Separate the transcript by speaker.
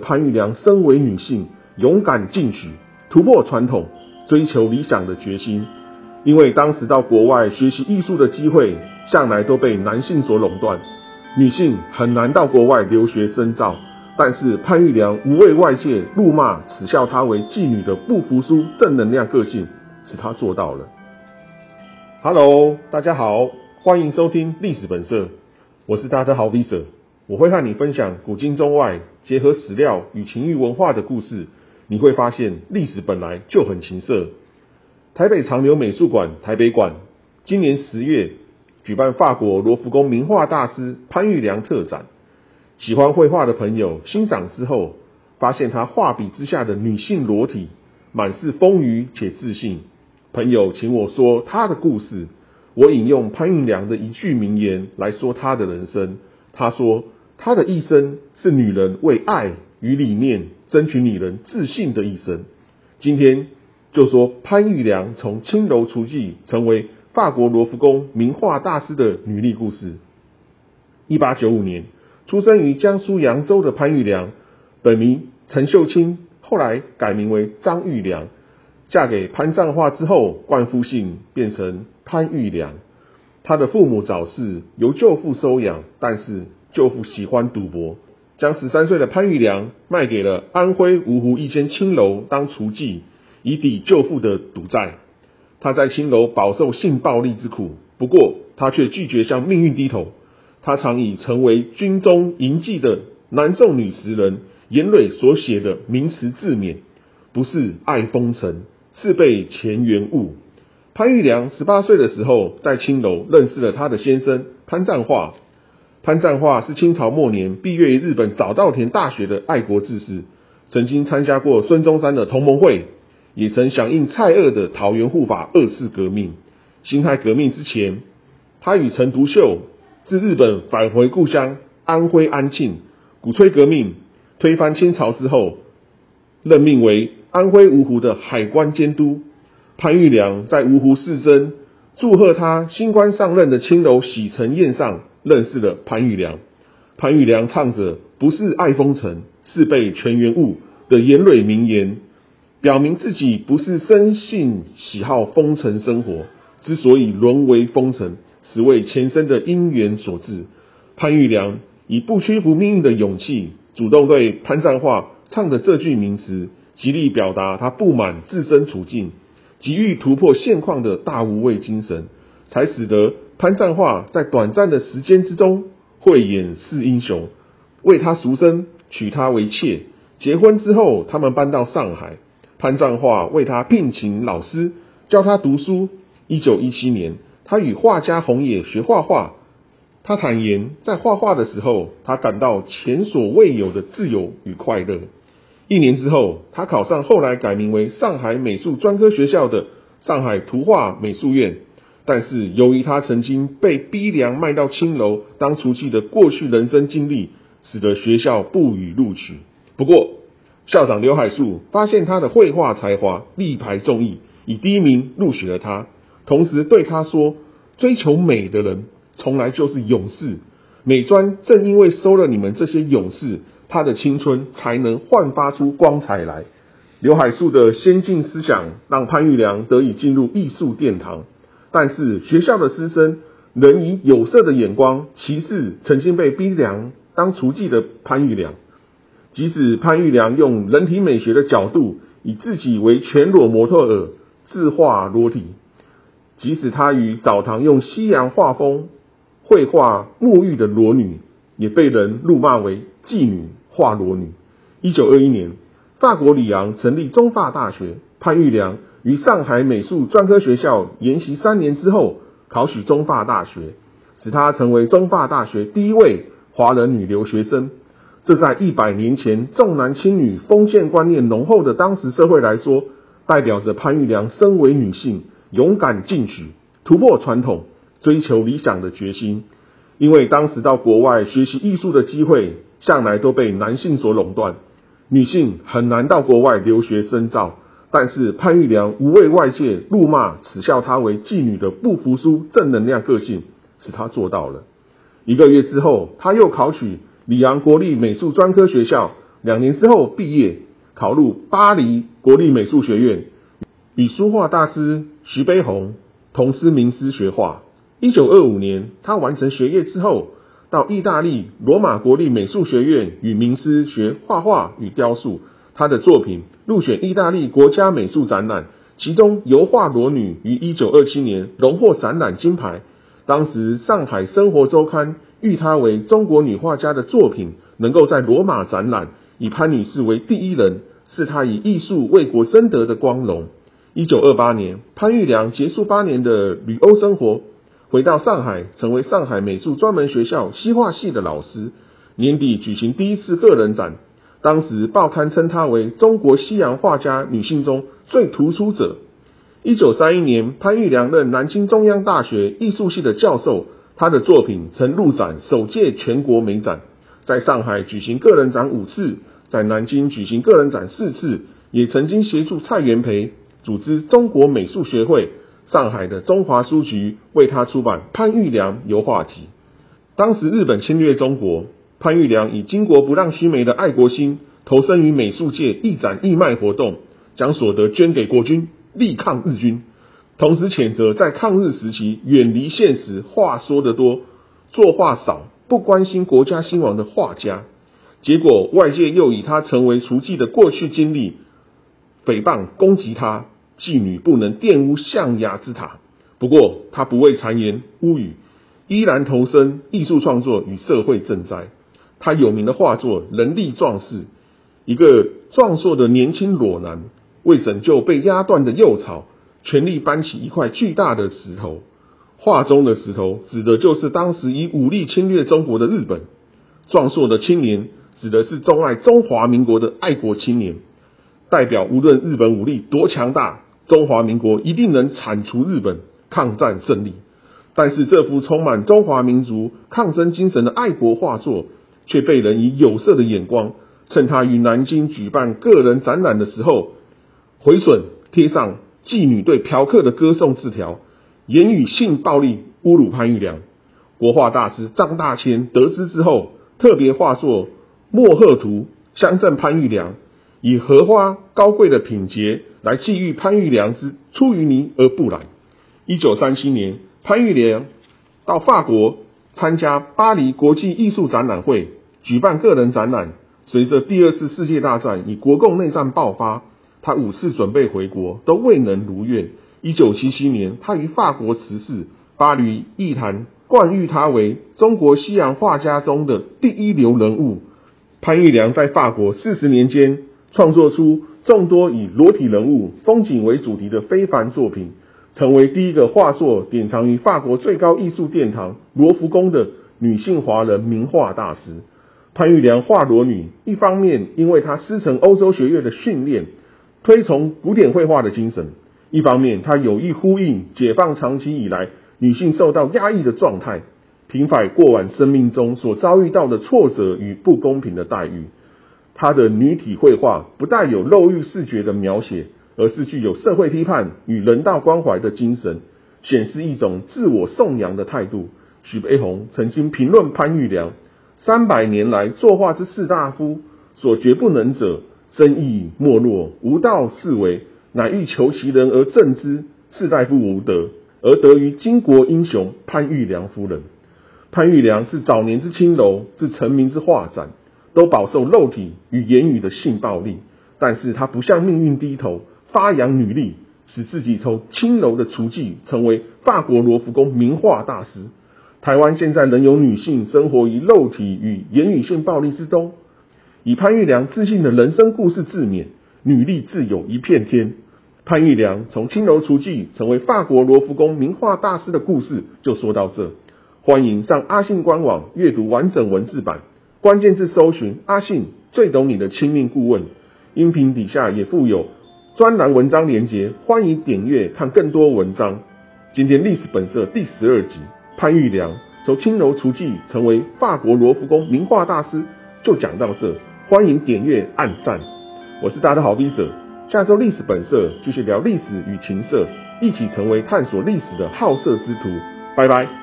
Speaker 1: 潘玉良身为女性，勇敢进取、突破传统、追求理想的决心。因为当时到国外学习艺术的机会，向来都被男性所垄断，女性很难到国外留学深造。但是潘玉良无畏外界怒骂、耻笑她为妓女的不服输正能量个性，使她做到了。Hello，大家好，欢迎收听历史本色，我是大家的好 Visa，我会和你分享古今中外结合史料与情欲文化的故事。你会发现历史本来就很情色。台北长流美术馆台北馆今年十月举办法国罗浮宫名画大师潘玉良特展。喜欢绘画的朋友欣赏之后，发现他画笔之下的女性裸体满是丰腴且自信。朋友请我说他的故事，我引用潘玉良的一句名言来说他的人生。他说：“他的一生是女人为爱与理念争取女人自信的一生。”今天就说潘玉良从青楼厨妓成为法国罗浮宫名画大师的女力故事。一八九五年。出生于江苏扬州的潘玉良，本名陈秀清，后来改名为张玉良。嫁给潘善化之后，冠夫姓变成潘玉良。他的父母早逝，由舅父收养，但是舅父喜欢赌博，将十三岁的潘玉良卖给了安徽芜湖一间青楼当厨妓，以抵舅父的赌债。他在青楼饱受性暴力之苦，不过他却拒绝向命运低头。他常以成为军中营妓的南宋女词人严蕊所写的名词自勉，不是爱风尘，是被钱缘误。潘玉良十八岁的时候，在青楼认识了他的先生潘占化。潘赞化是清朝末年毕业于日本早稻田大学的爱国志士，曾经参加过孙中山的同盟会，也曾响应蔡锷的桃园护法二次革命。辛亥革命之前，他与陈独秀。自日本返回故乡安徽安庆，鼓吹革命，推翻清朝之后，任命为安徽芜湖的海关监督。潘玉良在芜湖市政祝贺他新官上任的青楼洗尘宴上认识了潘玉良。潘玉良唱着“不是爱风尘，是被全员误”的言蕊名言，表明自己不是生性喜好风尘生活，之所以沦为风尘。是为前生的因缘所致。潘玉良以不屈服命运的勇气，主动对潘善化唱的这句名词，极力表达他不满自身处境，急欲突破现况的大无畏精神，才使得潘善化在短暂的时间之中慧眼识英雄，为他赎身，娶她为妾。结婚之后，他们搬到上海，潘善化为他聘请老师教他读书。一九一七年。他与画家红野学画画，他坦言，在画画的时候，他感到前所未有的自由与快乐。一年之后，他考上后来改名为上海美术专科学校的上海图画美术院。但是，由于他曾经被逼良卖到青楼当厨妓的过去人生经历，使得学校不予录取。不过，校长刘海树发现他的绘画才华，力排众议，以第一名录取了他。同时对他说：“追求美的人从来就是勇士，美专正因为收了你们这些勇士，他的青春才能焕发出光彩来。”刘海粟的先进思想让潘玉良得以进入艺术殿堂，但是学校的师生仍以有色的眼光歧视曾经被逼良当厨妓的潘玉良。即使潘玉良用人体美学的角度，以自己为全裸模特儿自画裸体。即使他与澡堂用西洋画风绘画沐浴的裸女，也被人怒骂为妓女画裸女。一九二一年，法国里昂成立中法大学，潘玉良于上海美术专科学校研习三年之后，考取中法大学，使她成为中法大学第一位华人女留学生。这在一百年前重男轻女、封建观念浓厚的当时社会来说，代表着潘玉良身为女性。勇敢进取、突破传统、追求理想的决心。因为当时到国外学习艺术的机会，向来都被男性所垄断，女性很难到国外留学深造。但是潘玉良无畏外界怒骂、耻笑她为妓女的不服输正能量个性，使她做到了。一个月之后，他又考取里昂国立美术专科学校两年之后毕业，考入巴黎国立美术学院，与书画大师徐悲鸿同师名师学画。一九二五年，他完成学业之后，到意大利罗马国立美术学院与名师学画画与雕塑。他的作品入选意大利国家美术展览，其中油画《裸女》于一九二七年荣获展览金牌。当时上海生活周刊誉她为中国女画家的作品能够在罗马展览，以潘女士为第一人，是她以艺术为国争得的光荣。一九二八年，潘玉良结束八年的旅欧生活，回到上海，成为上海美术专门学校西画系的老师。年底举行第一次个人展。当时报刊称她为中国西洋画家女性中最突出者。一九三一年，潘玉良任南京中央大学艺术系的教授，他的作品曾入展首届全国美展，在上海举行个人展五次，在南京举行个人展四次，也曾经协助蔡元培组织中国美术学会。上海的中华书局为他出版《潘玉良油画集》。当时日本侵略中国。潘玉良以巾帼不让须眉的爱国心，投身于美术界义展义卖活动，将所得捐给国军，力抗日军。同时谴责在抗日时期远离现实、话说得多、作画少、不关心国家兴亡的画家。结果外界又以他成为厨妓的过去经历诽谤攻击他，妓女不能玷污象牙之塔。不过他不畏谗言污语，依然投身艺术创作与社会赈灾。他有名的画作《人力壮士》，一个壮硕的年轻裸男为拯救被压断的幼草，全力搬起一块巨大的石头。画中的石头指的就是当时以武力侵略中国的日本。壮硕的青年指的是钟爱中华民国的爱国青年，代表无论日本武力多强大，中华民国一定能铲除日本，抗战胜利。但是这幅充满中华民族抗争精神的爱国画作。却被人以有色的眼光，趁他于南京举办个人展览的时候，毁损贴上妓女对嫖客的歌颂字条，言语性暴力侮辱潘玉良。国画大师张大千得知之后，特别画作《墨鹤图》，乡镇潘玉良，以荷花高贵的品节来寄予潘玉良之出淤泥而不染。一九三七年，潘玉良到法国参加巴黎国际艺术展览会。举办个人展览。随着第二次世界大战以国共内战爆发，他五次准备回国都未能如愿。一九七七年，他于法国辞世。巴黎艺坛冠誉他为中国西洋画家中的第一流人物。潘玉良在法国四十年间，创作出众多以裸体人物、风景为主题的非凡作品，成为第一个画作典藏于法国最高艺术殿堂罗浮宫的女性华人名画大师。潘玉良画裸女，一方面因为他师承欧洲学院的训练，推崇古典绘画的精神；一方面他有意呼应解放长期以来女性受到压抑的状态，平反过往生命中所遭遇到的挫折与不公平的待遇。他的女体绘画不带有肉欲视觉的描写，而是具有社会批判与人道关怀的精神，显示一种自我颂扬的态度。许悲鸿曾经评论潘玉良。三百年来，作画之士大夫所绝不能者，生意没落，无道是为，乃欲求其人而正之。士大夫无德，而得于巾帼英雄潘玉良夫人。潘玉良是早年之青楼，是成名之画展，都饱受肉体与言语的性暴力。但是他不向命运低头，发扬女力，使自己从青楼的厨妓，成为法国罗浮宫名画大师。台湾现在仍有女性生活于肉体与言语性暴力之中。以潘玉良自信的人生故事自勉，女力自有一片天。潘玉良从青楼厨妓成为法国罗浮宫名画大师的故事就说到这。欢迎上阿信官网阅读完整文字版，关键字搜寻阿信最懂你的亲密顾问。音频底下也附有专栏文章连结，欢迎点阅看更多文章。今天历史本色第十二集。潘玉良从青楼厨妓成为法国罗浮宫名画大师，就讲到这。欢迎点阅按赞，我是大家的好笔者。下周历史本色继续聊历史与情色，一起成为探索历史的好色之徒。拜拜。